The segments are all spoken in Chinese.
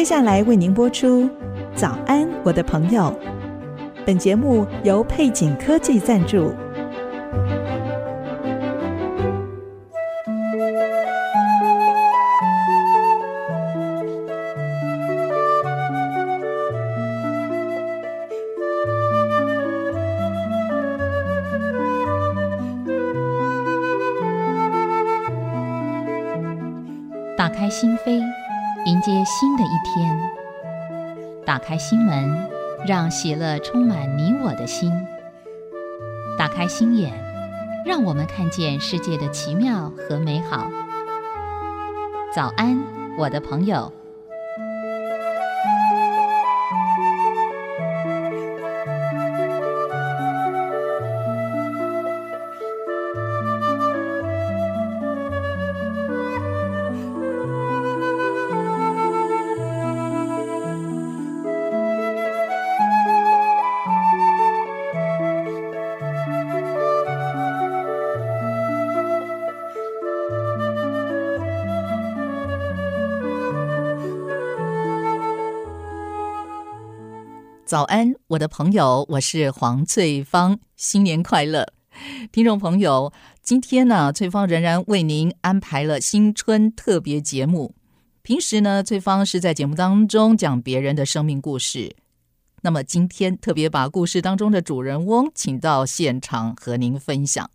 接下来为您播出《早安，我的朋友》。本节目由配景科技赞助。天。打开心门，让喜乐充满你我的心。打开心眼，让我们看见世界的奇妙和美好。早安，我的朋友。早安，我的朋友，我是黄翠芳，新年快乐，听众朋友，今天呢，翠芳仍然为您安排了新春特别节目。平时呢，翠芳是在节目当中讲别人的生命故事，那么今天特别把故事当中的主人翁请到现场和您分享。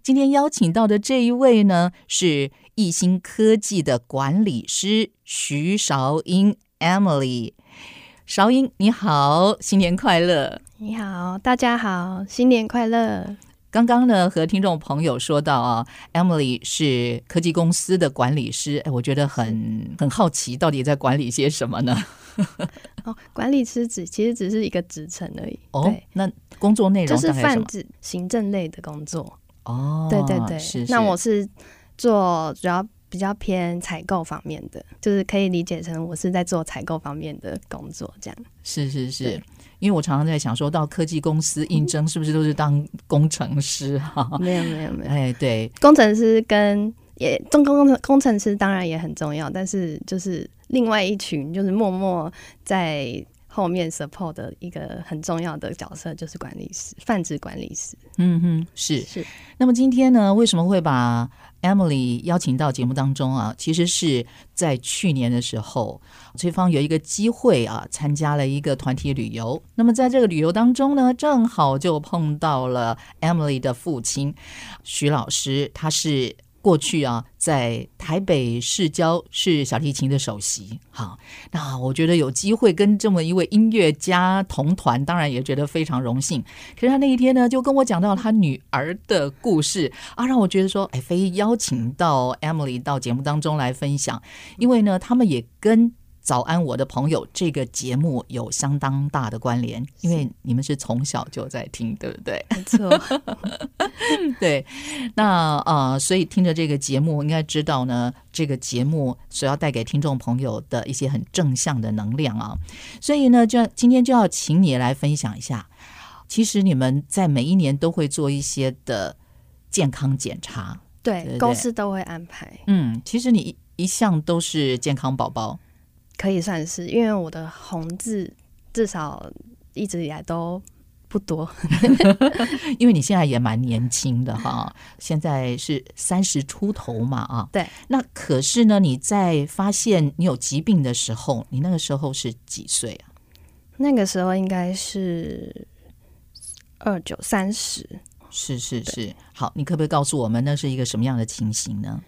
今天邀请到的这一位呢，是义兴科技的管理师徐韶英 Emily。韶英，你好，新年快乐！你好，大家好，新年快乐！刚刚呢，和听众朋友说到啊，Emily 是科技公司的管理师，哎，我觉得很很好奇，到底在管理些什么呢？哦，管理师只其实只是一个职称而已。哦，那工作内容就是泛指行政类的工作。哦，对对对，是是，那我是做主要。比较偏采购方面的，就是可以理解成我是在做采购方面的工作，这样。是是是，因为我常常在想，说到科技公司应征，是不是都是当工程师？哈、嗯，没有没有没有。哎，对，工程师跟也中工工工程师当然也很重要，但是就是另外一群，就是默默在。后面 support 的一个很重要的角色就是管理师，泛指管理师。嗯哼，是是。那么今天呢，为什么会把 Emily 邀请到节目当中啊？其实是在去年的时候，崔芳有一个机会啊，参加了一个团体旅游。那么在这个旅游当中呢，正好就碰到了 Emily 的父亲徐老师，他是。过去啊，在台北市郊是小提琴的首席。好，那我觉得有机会跟这么一位音乐家同团，当然也觉得非常荣幸。可是他那一天呢，就跟我讲到他女儿的故事啊，让我觉得说，哎，非邀请到 Emily 到节目当中来分享，因为呢，他们也跟。早安，我的朋友，这个节目有相当大的关联，因为你们是从小就在听，对不对？没错，对。那呃，所以听着这个节目，应该知道呢，这个节目所要带给听众朋友的一些很正向的能量啊。所以呢，就今天就要请你来分享一下，其实你们在每一年都会做一些的健康检查，对，对对公司都会安排。嗯，其实你一一向都是健康宝宝。可以算是，因为我的红字至少一直以来都不多，因为你现在也蛮年轻的哈，现在是三十出头嘛啊。对，那可是呢，你在发现你有疾病的时候，你那个时候是几岁啊？那个时候应该是二九三十。是是是，好，你可不可以告诉我们那是一个什么样的情形呢？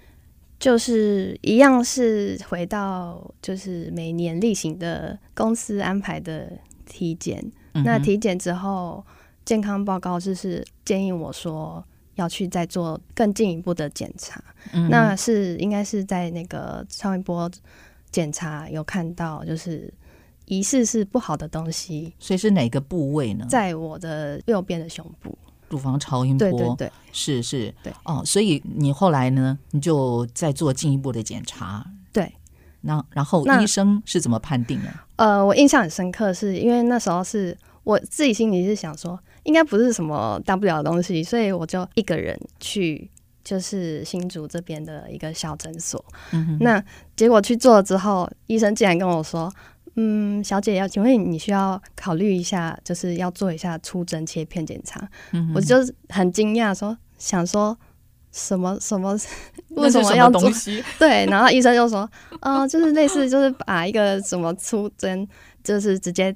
就是一样是回到就是每年例行的公司安排的体检，嗯、那体检之后健康报告就是建议我说要去再做更进一步的检查，嗯、那是应该是在那个超音波检查有看到就是疑似是不好的东西，所以是哪个部位呢？在我的右边的胸部。乳房超音波，对对对，是是，对。哦，所以你后来呢，你就再做进一步的检查，对，那然后医生是怎么判定呢？呃，我印象很深刻，是因为那时候是我自己心里是想说，应该不是什么大不了的东西，所以我就一个人去，就是新竹这边的一个小诊所，嗯，那结果去做了之后，医生竟然跟我说。嗯，小姐要请问你需要考虑一下，就是要做一下出针切片检查。嗯，我就是很惊讶，说想说什么什么，为什么要做？对，然后医生就说，哦、呃，就是类似，就是把一个什么出针，就是直接。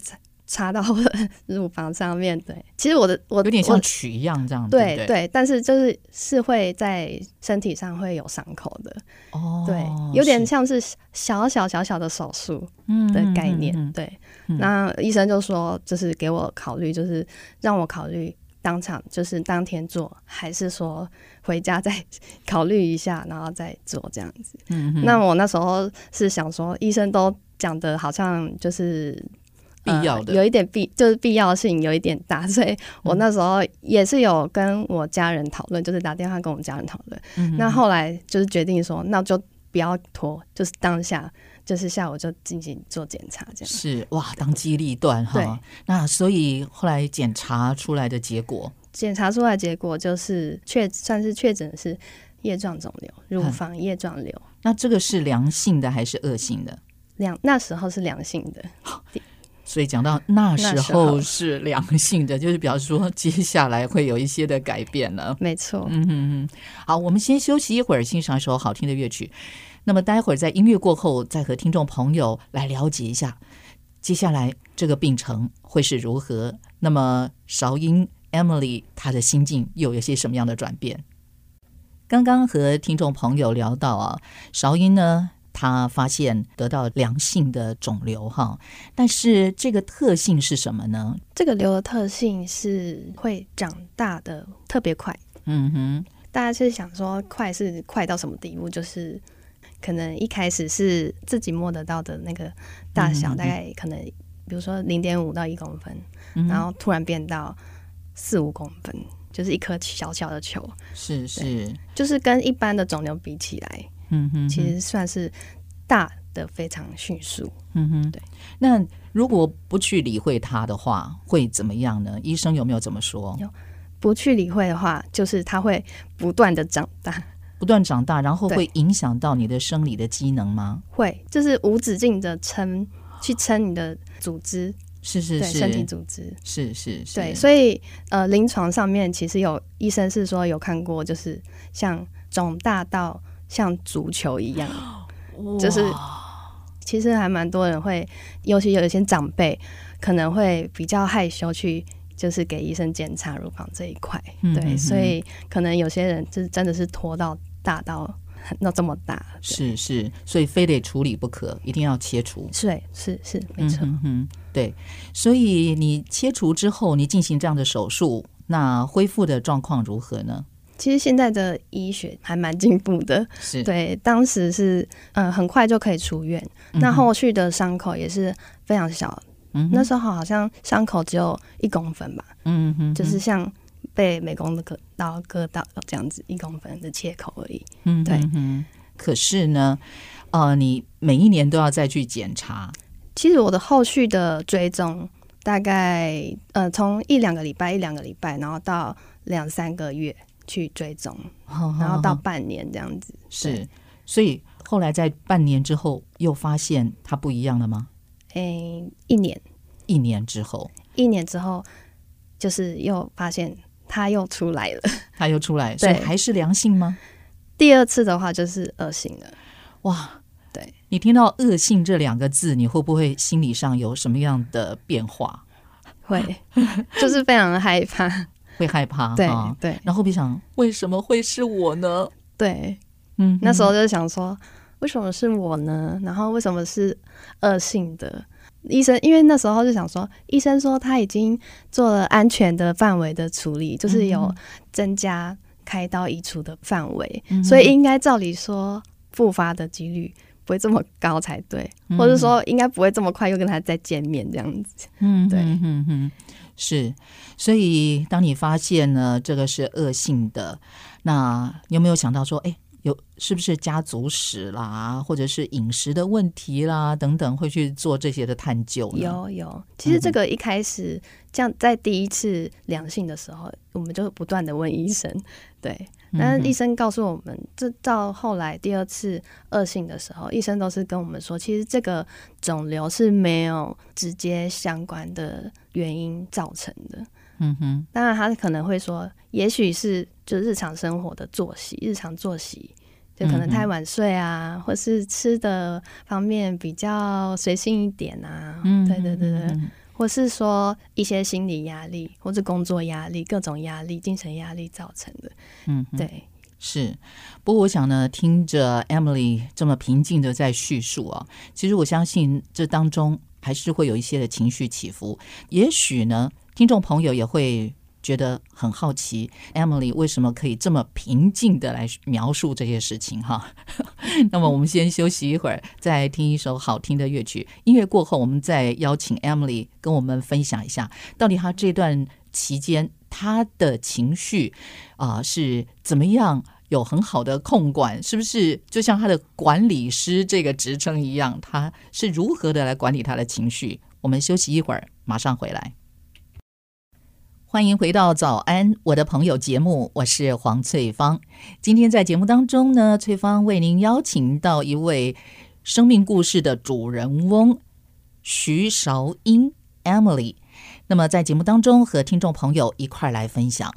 插到 我的乳房上面，对，其实我的我有点像取一样这样，对对，但是就是是会在身体上会有伤口的，哦，对，有点像是小小小小的手术的概念，嗯、对、嗯。那医生就说，就是给我考虑，就是让我考虑当场就是当天做，还是说回家再 考虑一下，然后再做这样子。嗯，那我那时候是想说，医生都讲的好像就是。必要的、呃、有一点必就是必要性有一点大，所以我那时候也是有跟我家人讨论、嗯，就是打电话跟我们家人讨论、嗯。那后来就是决定说，那就不要拖，就是当下就是下午就进行做检查，这样是哇，当机立断哈。那所以后来检查出来的结果，检查出来的结果就是确算是确诊是叶状肿瘤，乳房叶状瘤、嗯。那这个是良性的还是恶性的？良那时候是良性的。所以讲到那时候是良性的，就是表示说接下来会有一些的改变了。没错，嗯嗯嗯。好，我们先休息一会儿，欣赏一首好听的乐曲。那么待会儿在音乐过后，再和听众朋友来了解一下接下来这个病程会是如何。那么韶音 Emily 她的心境又有些什么样的转变？刚刚和听众朋友聊到啊，韶音呢，他发现得到良性的肿瘤哈，但是这个特性是什么呢？这个瘤的特性是会长大的特别快。嗯哼，大家是想说快是快到什么地步？就是可能一开始是自己摸得到的那个大小，嗯、大概可能比如说零点五到一公分、嗯，然后突然变到四五公分，就是一颗小小的球。是是，就是跟一般的肿瘤比起来。嗯哼，其实算是大的非常迅速。嗯哼，对。那如果不去理会它的话，会怎么样呢？医生有没有这么说？有，不去理会的话，就是它会不断的长大，不断长大，然后会影响到你的生理的机能吗？会，就是无止境的撑，去撑你的组织。是是是，身体组织。是是是。对，所以呃，临床上面其实有医生是说有看过，就是像肿大到。像足球一样，就是其实还蛮多人会，尤其有一些长辈可能会比较害羞去，就是给医生检查乳房这一块。对，所以可能有些人就是真的是拖到大到那这么大，是是，所以非得处理不可，一定要切除。是是是，没错。嗯哼，对，所以你切除之后，你进行这样的手术，那恢复的状况如何呢？其实现在的医学还蛮进步的，是。对，当时是嗯、呃、很快就可以出院，嗯、那后续的伤口也是非常小，嗯，那时候好像伤口只有一公分吧，嗯哼，就是像被美工的割刀割到这样子一公分的切口而已，嗯，对，嗯，可是呢，呃，你每一年都要再去检查，其实我的后续的追踪大概呃从一两个礼拜一两个礼拜，然后到两三个月。去追踪，然后到半年这样子。是，所以后来在半年之后又发现它不一样了吗？诶、欸，一年，一年之后，一年之后就是又发现它又出来了，它又出来，所以还是良性吗？第二次的话就是恶性了。哇，对，你听到“恶性”这两个字，你会不会心理上有什么样的变化？会，就是非常的害怕。会害怕，对、啊、对，然后会想为什么会是我呢？对，嗯，那时候就想说为什么是我呢？然后为什么是恶性的？医生因为那时候就想说，医生说他已经做了安全的范围的处理，就是有增加开刀移除的范围，嗯、所以应该照理说复发的几率不会这么高才对，嗯、或者说应该不会这么快又跟他再见面这样子。嗯，对，嗯嗯嗯。是，所以当你发现呢，这个是恶性的，那你有没有想到说，哎，有是不是家族史啦，或者是饮食的问题啦等等，会去做这些的探究？有有，其实这个一开始，这样在第一次良性的时候，嗯、我们就不断的问医生，对，但是医生告诉我们，这到后来第二次恶性的时候，医生都是跟我们说，其实这个肿瘤是没有直接相关的原因造成的。嗯哼，当然他可能会说，也许是就日常生活的作息，日常作息就可能太晚睡啊，嗯、或是吃的方面比较随性一点啊，嗯，对对对对，嗯、或是说一些心理压力或者工作压力、各种压力、精神压力造成的，嗯，对，是。不过我想呢，听着 Emily 这么平静的在叙述啊，其实我相信这当中还是会有一些的情绪起伏，也许呢。听众朋友也会觉得很好奇，Emily 为什么可以这么平静的来描述这些事情哈？那么我们先休息一会儿，再听一首好听的乐曲。音乐过后，我们再邀请 Emily 跟我们分享一下，到底她这段期间她的情绪啊、是怎么样有很好的控管？是不是就像她的管理师这个职称一样？她是如何的来管理她的情绪？我们休息一会儿，马上回来。欢迎回到早安，我的朋友节目，我是黄翠芳。今天在节目当中呢，翠芳为您邀请到一位生命故事的主人翁徐韶英 Emily。那么在节目当中和听众朋友一块来分享，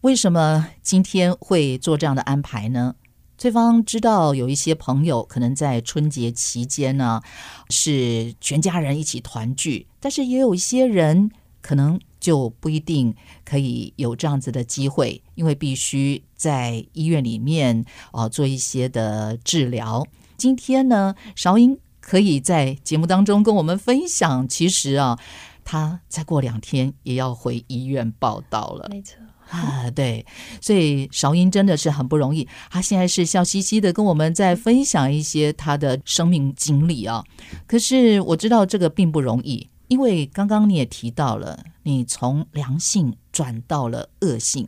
为什么今天会做这样的安排呢？翠芳知道有一些朋友可能在春节期间呢，是全家人一起团聚，但是也有一些人可能。就不一定可以有这样子的机会，因为必须在医院里面啊、呃、做一些的治疗。今天呢，韶英可以在节目当中跟我们分享，其实啊，他再过两天也要回医院报道了。没错啊，对，所以韶音真的是很不容易。他现在是笑嘻嘻的跟我们在分享一些他的生命经历啊，可是我知道这个并不容易。因为刚刚你也提到了，你从良性转到了恶性，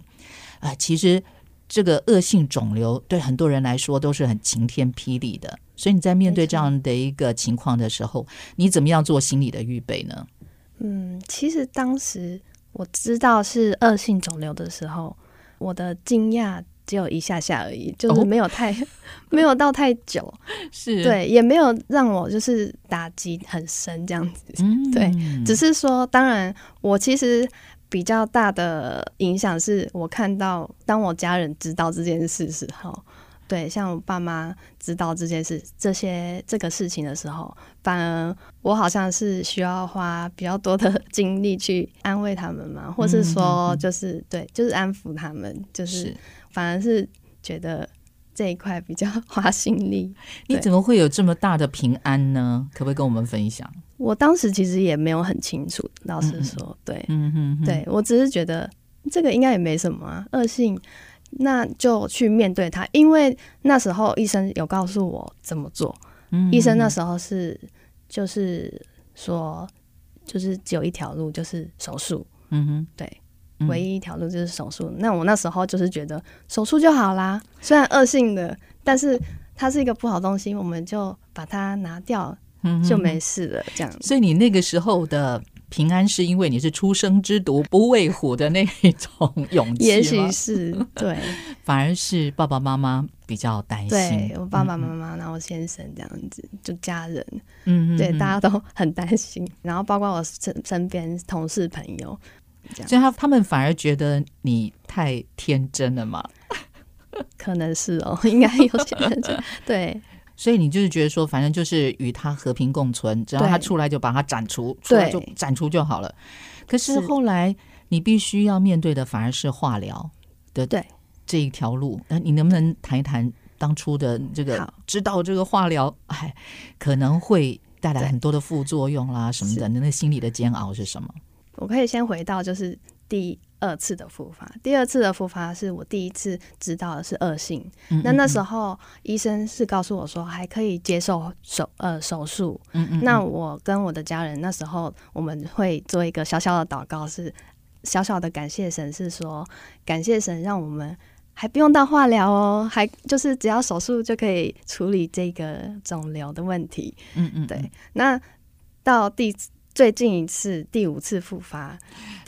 啊、其实这个恶性肿瘤对很多人来说都是很晴天霹雳的。所以你在面对这样的一个情况的时候，你怎么样做心理的预备呢？嗯，其实当时我知道是恶性肿瘤的时候，我的惊讶。只有一下下而已，就是没有太、哦、没有到太久，是。对，也没有让我就是打击很深这样子，嗯、对，只是说，当然我其实比较大的影响是我看到，当我家人知道这件事时候，对，像我爸妈知道这件事、这些这个事情的时候，反而我好像是需要花比较多的精力去安慰他们嘛，或是说就是、嗯、对，就是安抚他们，就是。是反而是觉得这一块比较花心力。你怎么会有这么大的平安呢？可不可以跟我们分享？我当时其实也没有很清楚，老实说，对，嗯哼哼，对，我只是觉得这个应该也没什么啊，恶性，那就去面对它。因为那时候医生有告诉我怎么做，嗯，医生那时候是就是说，就是只有一条路，就是手术。嗯哼，对。唯一一条路就是手术。那我那时候就是觉得手术就好啦，虽然恶性的，但是它是一个不好东西，我们就把它拿掉，就没事了。这样。所以你那个时候的平安，是因为你是初生之犊不畏虎的那一种勇气吗？也许是对，反而是爸爸妈妈比较担心。对我爸爸妈妈，然后先生这样子，就家人，嗯，对，大家都很担心。然后包括我身身边同事朋友。所以他他们反而觉得你太天真了嘛？可能是哦，应该有些人 对。所以你就是觉得说，反正就是与他和平共存，只要他出来就把他斩除，出来就斩除就好了。可是后来你必须要面对的反而是化疗的对这一条路。那你能不能谈一谈当初的这个知道这个化疗哎可能会带来很多的副作用啦什么的，那心理的煎熬是什么？我可以先回到就是第二次的复发，第二次的复发是我第一次知道的是恶性。嗯嗯嗯，那那时候医生是告诉我说还可以接受手呃手术。嗯，嗯嗯。那我跟我的家人那时候我们会做一个小小的祷告，是小小的感谢神，是说感谢神让我们还不用到化疗哦，还就是只要手术就可以处理这个肿瘤的问题。嗯，嗯嗯，对。那到第最近一次第五次复发，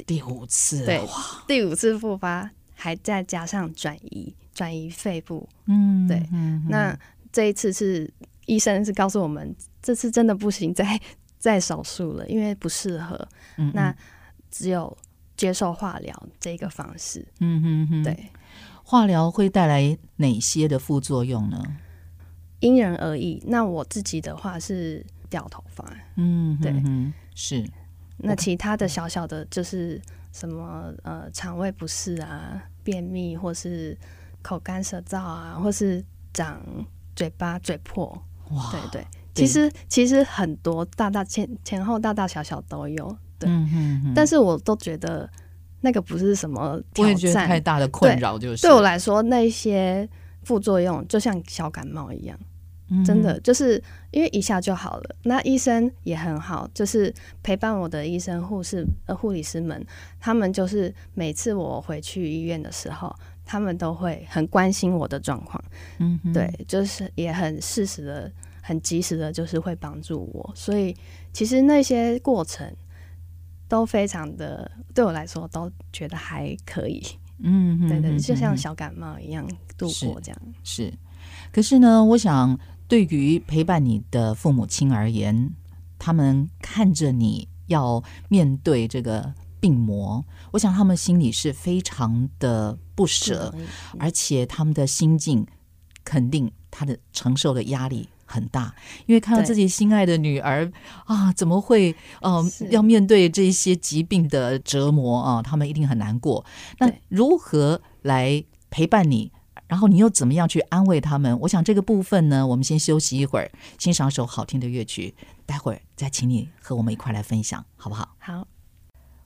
第五次对，第五次复发还再加上转移转移肺部。嗯，对。嗯，那这一次是医生是告诉我们，这次真的不行，再 再手术了，因为不适合。嗯嗯，那只有接受化疗这个方式。嗯哼哼，对。化疗会带来哪些的副作用呢？因人而异。那我自己的话是掉头发，嗯，对，是。那其他的小小的，就是什么呃，肠胃不适啊，便秘，或是口干舌燥啊，或是长嘴巴嘴破。哇，对对，其实其实很多大大前前后大大小小都有。对，嗯哼哼，但是我都觉得。那个不是什么挑战，太大的困扰，就是对，对我来说，那些副作用就像小感冒一样，嗯、真的就是因为一下就好了。那医生也很好，就是陪伴我的医生、护士、呃护理师们，他们就是每次我回去医院的时候，他们都会很关心我的状况，嗯，对，就是也很适时的、很及时的，就是会帮助我。所以其实那些过程。都非常的，对我来说都觉得还可以，嗯，对对，就像小感冒一样度过这样。是，是，可是呢，我想对于陪伴你的父母亲而言，他们看着你要面对这个病魔，我想他们心里是非常的不舍，而且他们的心境肯定他的承受的压力。很大，因为看到自己心爱的女儿啊，怎么会呃要面对这些疾病的折磨啊？他们一定很难过。那如何来陪伴你？然后你又怎么样去安慰他们？我想这个部分呢，我们先休息一会儿，欣赏首好听的乐曲，待会儿再请你和我们一块来分享，好不好？好，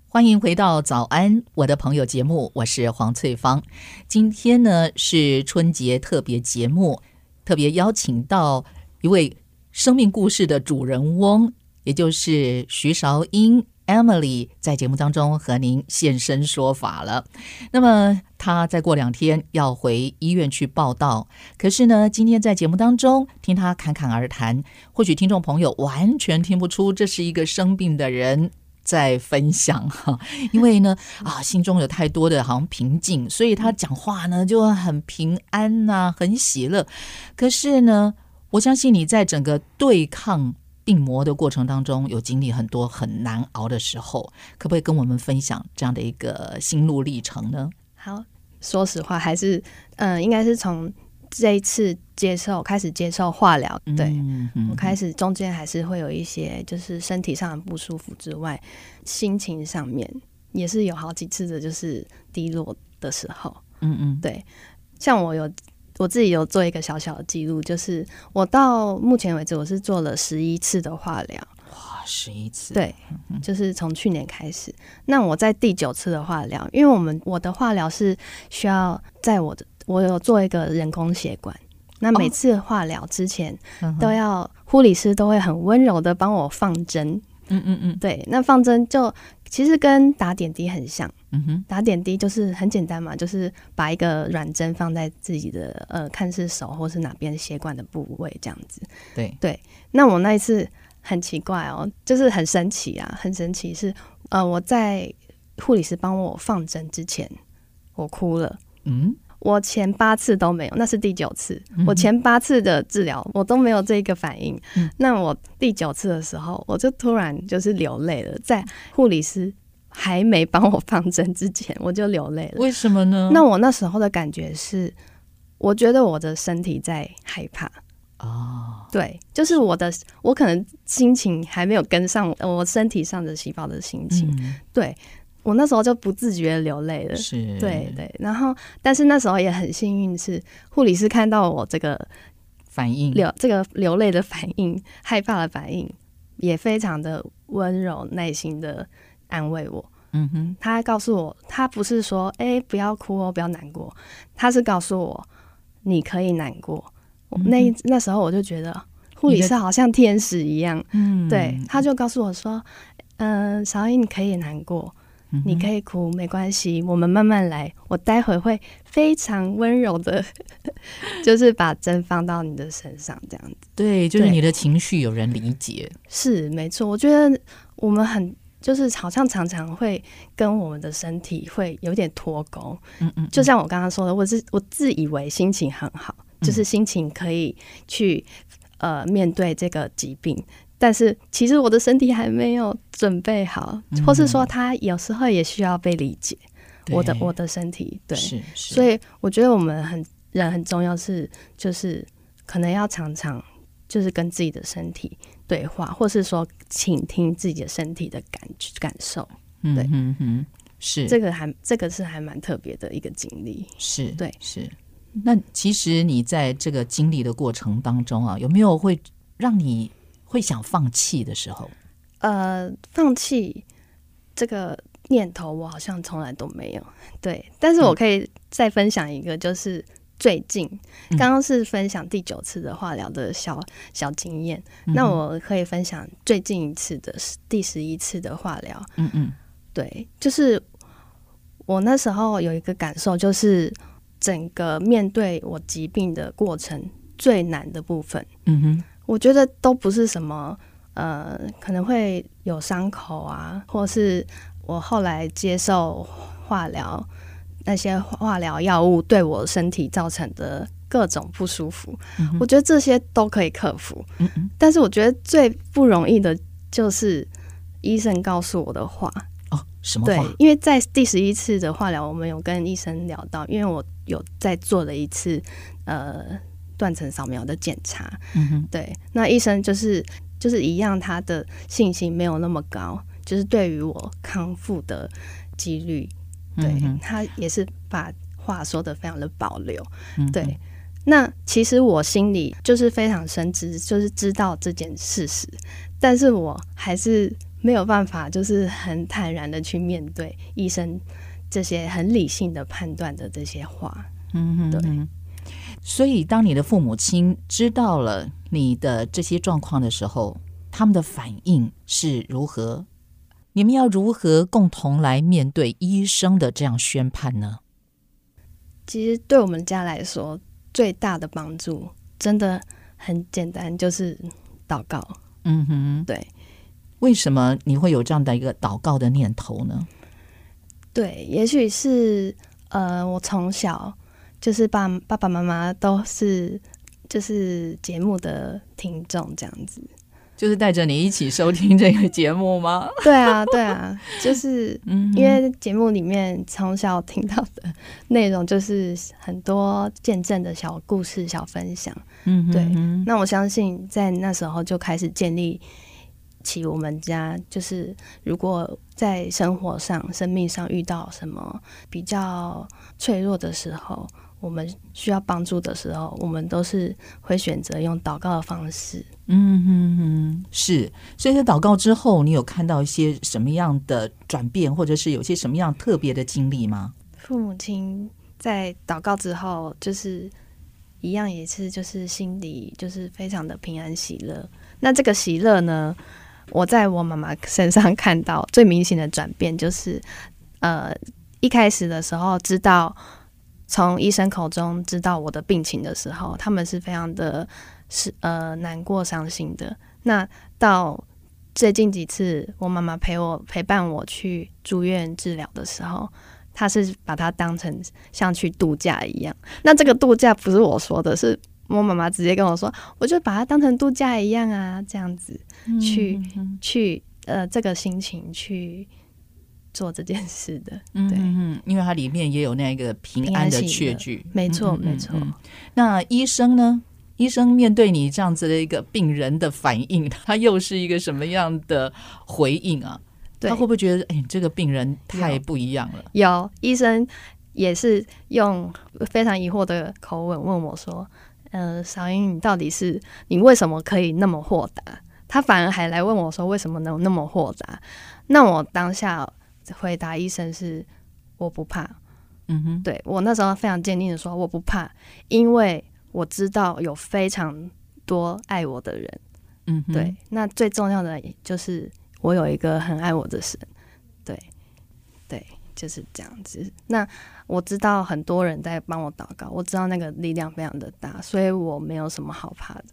欢迎回到早安，我的朋友节目，我是黄翠芳。今天呢是春节特别节目，特别邀请到。一位生命故事的主人翁，也就是徐韶英 Emily，在节目当中和您现身说法了。那么，她再过两天要回医院去报到。可是呢，今天在节目当中听她侃侃而谈，或许听众朋友完全听不出这是一个生病的人在分享哈。因为呢，啊，心中有太多的好像平静，所以她讲话呢就很平安呐、很喜乐。可是呢，我相信你在整个对抗病魔的过程当中，有经历很多很难熬的时候，可不可以跟我们分享这样的一个心路历程呢？好，说实话，还是嗯、呃，应该是从这一次接受开始接受化疗，对、嗯嗯、我开始中间还是会有一些就是身体上的不舒服之外，心情上面也是有好几次的就是低落的时候。嗯嗯，对，像我有。我自己有做一个小小的记录，就是我到目前为止，我是做了十一次的化疗。哇，十一次！对，就是从去年开始。那我在第九次的化疗，因为我们我的化疗是需要在我的我有做一个人工血管，那每次化疗之前都要护理师都会很温柔的帮我放针。嗯嗯嗯，对，那放针就其实跟打点滴很像。嗯哼，打点滴就是很简单嘛，就是把一个软针放在自己的呃，看是手或是哪边血管的部位这样子。对对，那我那一次很奇怪哦，就是很神奇啊，很神奇是呃，我在护理师帮我放针之前，我哭了。嗯，我前八次都没有，那是第九次，嗯、我前八次的治疗我都没有这个反应。嗯、那我第九次的时候，我就突然就是流泪了，在护理师。还没帮我放针之前，我就流泪了。为什么呢？那我那时候的感觉是，我觉得我的身体在害怕。哦，对，就是我的，我可能心情还没有跟上我身体上的细胞的心情。嗯、对，我那时候就不自觉的流泪了。是，对对。然后，但是那时候也很幸运，是护理师看到我这个反应，流这个流泪的反应，害怕的反应，也非常的温柔、耐心的。安慰我，嗯哼，他还告诉我，他不是说，哎、欸，不要哭哦，不要难过，他是告诉我，你可以难过。嗯、那那时候我就觉得，护理师好像天使一样，嗯，对，他就告诉我说，嗯、呃，韶英你可以难过，嗯、你可以哭，没关系，我们慢慢来。我待会会非常温柔的，就是把针放到你的身上，这样子。对，就是你的情绪有人理解，是没错。我觉得我们很就是好像常常会跟我们的身体会有点脱钩。嗯，嗯嗯，就像我刚刚说的，我是我自以为心情很好，就是心情可以去呃面对这个疾病。但是其实我的身体还没有准备好，嗯、或是说他有时候也需要被理解。我的我的身体，对，是是，所以我觉得我们很人很重要是，就是可能要常常就是跟自己的身体对话，或是说倾听自己的身体的感感受。对，嗯哼，是这个还这个是还蛮特别的一个经历。是对是。那其实你在这个经历的过程当中啊，有没有会让你？会想放弃的时候，呃，放弃这个念头，我好像从来都没有。对，但是我可以再分享一个，就是最近刚刚、嗯、是分享第九次的化疗的小小经验，嗯、那我可以分享最近一次的第十一次的化疗。嗯嗯，对，就是我那时候有一个感受，就是整个面对我疾病的过程最难的部分。嗯哼。我觉得都不是什么，呃，可能会有伤口啊，或是我后来接受化疗，那些化疗药物对我身体造成的各种不舒服，嗯、我觉得这些都可以克服。嗯嗯，但是我觉得最不容易的就是医生告诉我的话。哦，什么话？对，因为在第十一次的化疗，我们有跟医生聊到，因为我有在做了一次，呃。断层扫描的检查，嗯哼，对，那医生就是就是一样，他的信心没有那么高，就是对于我康复的几率，对，嗯、他也是把话说的非常的保留，嗯、对。那其实我心里就是非常深知，就是知道这件事实，但是我还是没有办法，就是很坦然的去面对医生这些很理性的判断的这些话，嗯哼，对。所以，当你的父母亲知道了你的这些状况的时候，他们的反应是如何？你们要如何共同来面对医生的这样宣判呢？其实，对我们家来说，最大的帮助真的很简单，就是祷告。嗯哼，对。为什么你会有这样的一个祷告的念头呢？对，也许是呃，我从小。就是爸爸爸妈妈都是就是节目的听众这样子，就是带着你一起收听这个节目吗？对啊，对啊，就是因为节目里面从小听到的内容就是很多见证的小故事、小分享。嗯对。那我相信在那时候就开始建立起我们家，就是如果在生活上、生命上遇到什么比较脆弱的时候。我们需要帮助的时候，我们都是会选择用祷告的方式。嗯哼哼，是。所以在祷告之后，你有看到一些什么样的转变，或者是有些什么样特别的经历吗？父母亲在祷告之后，就是一样，也是就是心里就是非常的平安喜乐。那这个喜乐呢，我在我妈妈身上看到最明显的转变，就是呃，一开始的时候知道。从医生口中知道我的病情的时候，他们是非常的是呃难过、伤心的。那到最近几次，我妈妈陪我陪伴我去住院治疗的时候，她是把它当成像去度假一样。那这个度假不是我说的，是我妈妈直接跟我说，我就把它当成度假一样啊，这样子去、去呃这个心情去。做这件事的，对，嗯，因为它里面也有那个平安的确据，没错，没错。那医生呢？医生面对你这样子的一个病人的反应，他又是一个什么样的回应啊？对他会不会觉得，哎，这个病人太不一样了？有，有医生也是用非常疑惑的口吻问我说：“呃，小英，你到底是你为什么可以那么豁达？”他反而还来问我说：“为什么能那么豁达？”那我当下。回答医生是我不怕，嗯哼，对，我那时候非常坚定的说我不怕，因为我知道有非常多爱我的人，嗯哼，对，那最重要的就是我有一个很爱我的神，对，就是这样子。那我知道很多人在帮我祷告，我知道那个力量非常的大，所以我没有什么好怕的。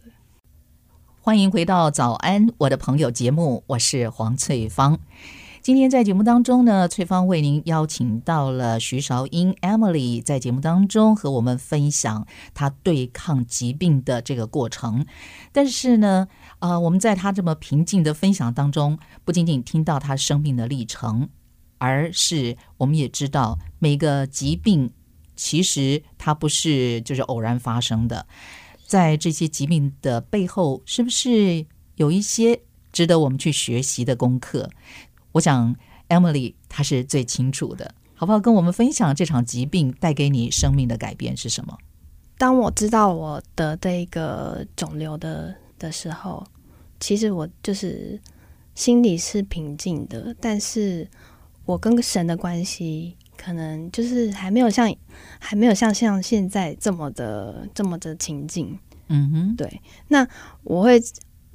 欢迎回到早安，我的朋友节目，我是黄翠芳。今天在节目当中呢，翠芳为您邀请到了徐韶英 Emily，在节目当中和我们分享她对抗疾病的这个过程。但是呢，呃，我们在她这么平静的分享当中，不仅仅听到她生命的历程，而是我们也知道每个疾病其实它不是就是偶然发生的。在这些疾病的背后，是不是有一些值得我们去学习的功课？我想 Emily 她是最清楚的，好不好？跟我们分享这场疾病带给你生命的改变是什么？当我知道我得这个肿瘤的的时候，其实我就是心里是平静的，但是我跟神的关系。可能就是还没有像还没有像像现在这么的这么的亲近，嗯哼，对。那我会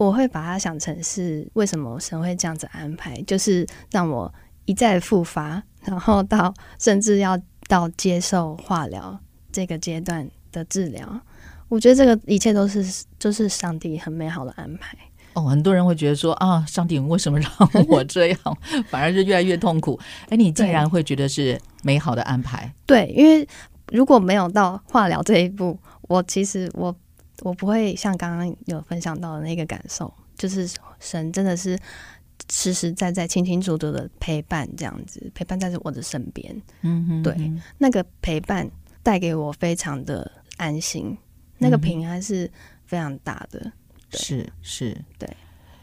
我会把它想成是为什么神会这样子安排，就是让我一再复发，然后到甚至要到接受化疗这个阶段的治疗。我觉得这个一切都是就是上帝很美好的安排。哦，很多人会觉得说啊，上帝为什么让 我这样，反而是越来越痛苦？哎，你竟然会觉得是美好的安排？对，因为如果没有到化疗这一步，我其实我我不会像刚刚有分享到的那个感受，就是神真的是实实在在、清清楚楚的陪伴，这样子陪伴在我的身边。嗯哼，对，那个陪伴带给我非常的安心，那个平安是非常大的。是是，对，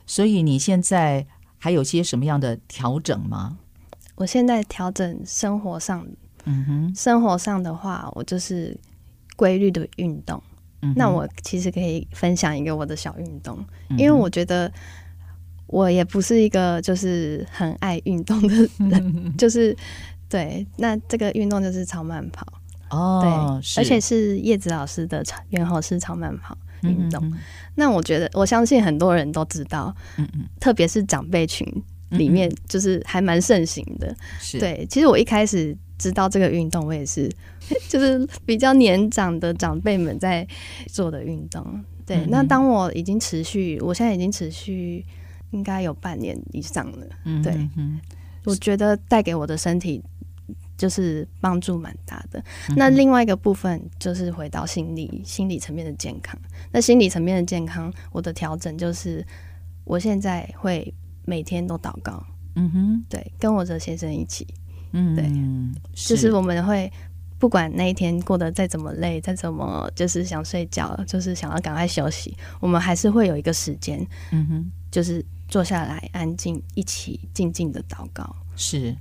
所以你现在还有些什么样的调整吗？我现在调整生活上，嗯哼，生活上的话，我就是规律的运动。嗯，那我其实可以分享一个我的小运动，嗯，因为我觉得我也不是一个就是很爱运动的人，就是对，那这个运动就是超慢跑。哦，对，而且是叶子老师的超猿猴式超慢跑。运动，那我觉得我相信很多人都知道，嗯嗯，特别是长辈群里面，就是还蛮盛行的。对，其实我一开始知道这个运动，我也是 就是比较年长的长辈们在做的运动。对，那当我已经持续，我现在已经持续应该有半年以上了。嗯，对，我觉得带给我的身体。就是帮助蛮大的。那另外一个部分就是回到心理心理层面的健康。那心理层面的健康，我的调整就是，我现在会每天都祷告。嗯哼，对，跟我的先生一起。嗯，对，是就是我们会不管那一天过得再怎么累，再怎么就是想睡觉，就是想要赶快休息，我们还是会有一个时间。嗯哼，就是坐下来安静，一起静静的祷告。是。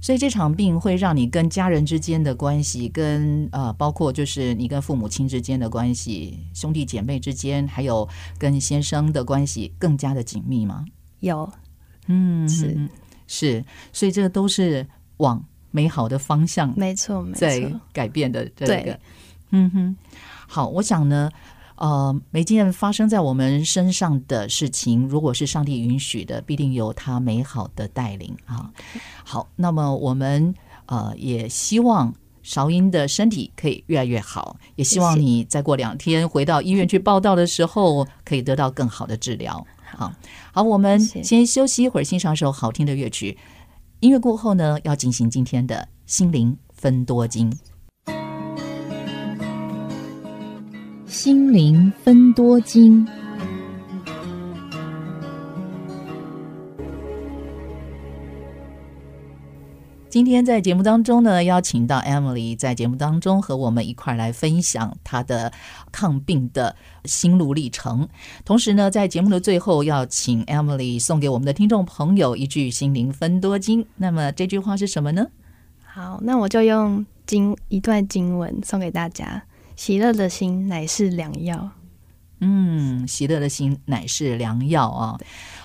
所以这场病会让你跟家人之间的关系，跟呃，包括就是你跟父母亲之间的关系，兄弟姐妹之间，还有跟先生的关系更加的紧密吗？有，嗯，是是，所以这个都是往美好的方向，没错，没错，在改变的这个，对嗯哼，好，我想呢。呃，每件发生在我们身上的事情，如果是上帝允许的，必定有他美好的带领啊。好，那么我们呃也希望韶英的身体可以越来越好，也希望你再过两天回到医院去报道的时候，可以得到更好的治疗。好，好，我们先休息一会儿，欣赏首好听的乐曲。音乐过后呢，要进行今天的心灵分多金。心灵分多金。今天在节目当中呢，邀请到 Emily 在节目当中和我们一块来分享她的抗病的心路历程。同时呢，在节目的最后，要请 Emily 送给我们的听众朋友一句心灵分多金。那么这句话是什么呢？好，那我就用经一段经文送给大家。喜乐的心乃是良药，嗯，喜乐的心乃是良药啊！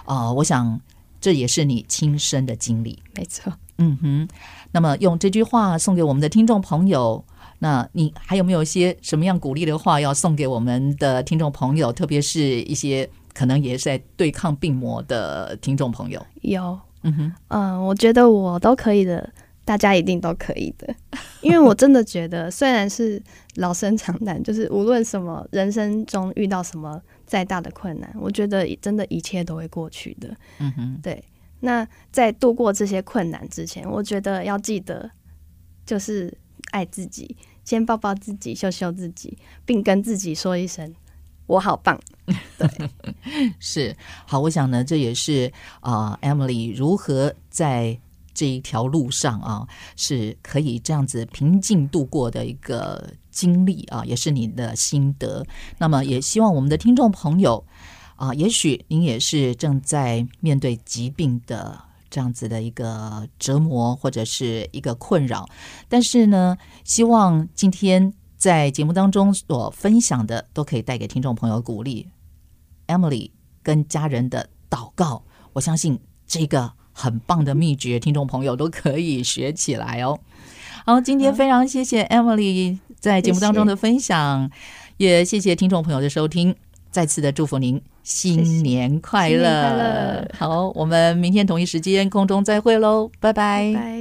啊、呃，我想这也是你亲身的经历，没错。嗯哼，那么用这句话送给我们的听众朋友，那你还有没有一些什么样鼓励的话要送给我们的听众朋友？特别是一些可能也是在对抗病魔的听众朋友。有，嗯哼，嗯、呃，我觉得我都可以的。大家一定都可以的。因为我真的觉得，虽然是老生常谈，就是无论什么人生中遇到什么再大的困难，我觉得真的一切都会过去的。嗯哼，对。那在度过这些困难之前，我觉得要记得，就是爱自己，先抱抱自己，秀秀自己，并跟自己说一声“我好棒”。对，是好。我想呢，这也是啊、，Emily 如何在这一条路上啊，是可以这样子平静度过的一个经历啊，也是你的心得。那么，也希望我们的听众朋友。啊，也许您也是正在面对疾病的这样子的一个折磨或者是一个困扰，但是呢，希望今天在节目当中所分享的都可以带给听众朋友鼓励。Emily 跟家人的祷告，我相信这个很棒的秘诀，听众朋友都可以学起来哦。好，今天非常谢谢 Emily 在节目当中的分享，谢谢也谢谢听众朋友的收听。再次的祝福您新年快乐！快乐！好，我们明天同一时间空中再会喽，拜拜！拜拜。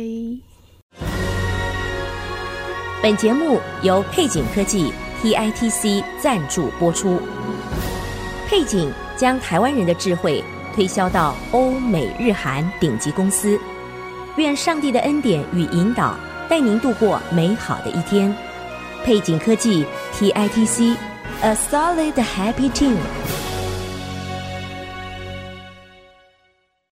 本节目由配景科技 TITC 赞助播出。配景将台湾人的智慧推销到欧美日韩顶级公司。愿上帝的恩典与引导带您度过美好的一天。配景科技 TITC。A solid, happy team.